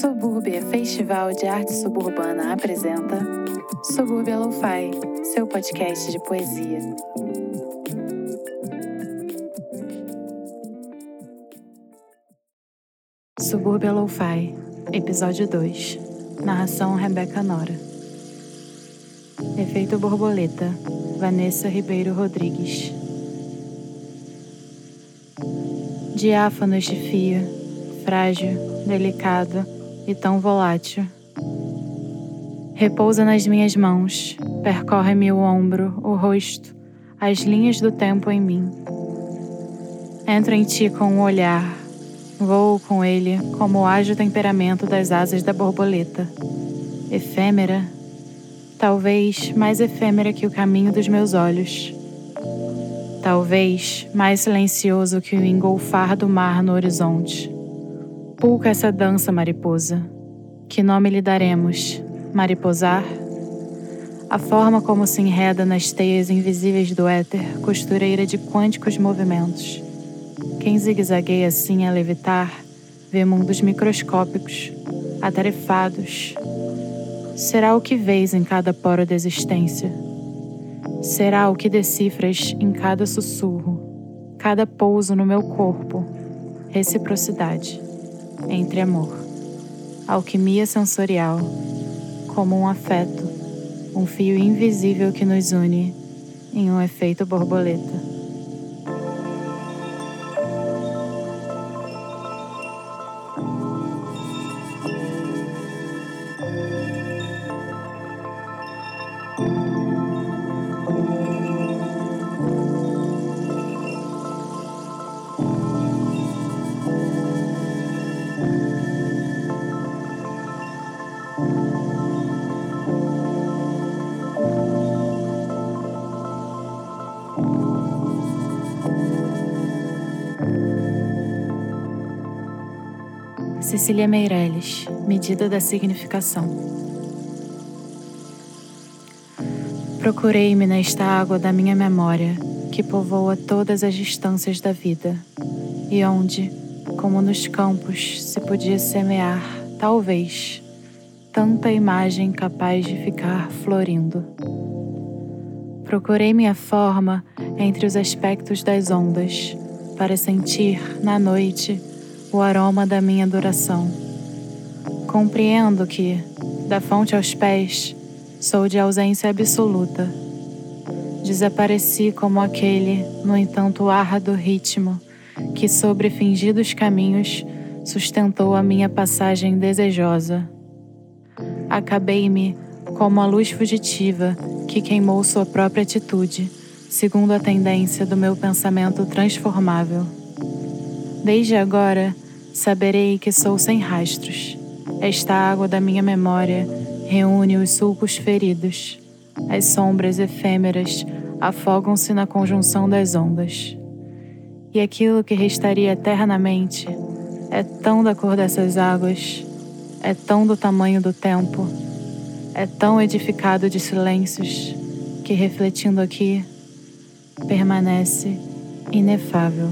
Subúrbia Festival de Arte Suburbana apresenta Subúrbia Lo-Fi, seu podcast de poesia. Subúrbia Lo-Fi, episódio 2. Narração Rebeca Nora. Efeito borboleta, Vanessa Ribeiro Rodrigues. Diáfano este fio, frágil, delicado e tão volátil. Repousa nas minhas mãos, percorre-me o ombro, o rosto, as linhas do tempo em mim. Entro em ti com o um olhar, voo com ele como o ágil temperamento das asas da borboleta. Efêmera, talvez mais efêmera que o caminho dos meus olhos. Talvez mais silencioso que o engolfar do mar no horizonte. Pulca essa dança, mariposa. Que nome lhe daremos? Mariposar? A forma como se enreda nas teias invisíveis do éter, costureira de quânticos movimentos. Quem zigue-zagueia assim a levitar, vê mundos microscópicos, atarefados. Será o que vês em cada poro da existência. Será o que decifras em cada sussurro, cada pouso no meu corpo. Reciprocidade entre amor, alquimia sensorial, como um afeto, um fio invisível que nos une em um efeito borboleta. Cecília Meirelles, Medida da Significação. Procurei-me nesta água da minha memória, que povoa todas as distâncias da vida, e onde, como nos campos, se podia semear, talvez, tanta imagem capaz de ficar florindo. Procurei minha forma entre os aspectos das ondas, para sentir, na noite, o aroma da minha adoração. Compreendo que, da fonte aos pés, sou de ausência absoluta. Desapareci como aquele, no entanto, árduo ritmo que, sobre fingidos caminhos, sustentou a minha passagem desejosa. Acabei-me como a luz fugitiva que queimou sua própria atitude, segundo a tendência do meu pensamento transformável. Desde agora, saberei que sou sem rastros. Esta água da minha memória reúne os sulcos feridos. As sombras efêmeras afogam-se na conjunção das ondas. E aquilo que restaria eternamente é tão da cor dessas águas, é tão do tamanho do tempo, é tão edificado de silêncios que, refletindo aqui, permanece inefável.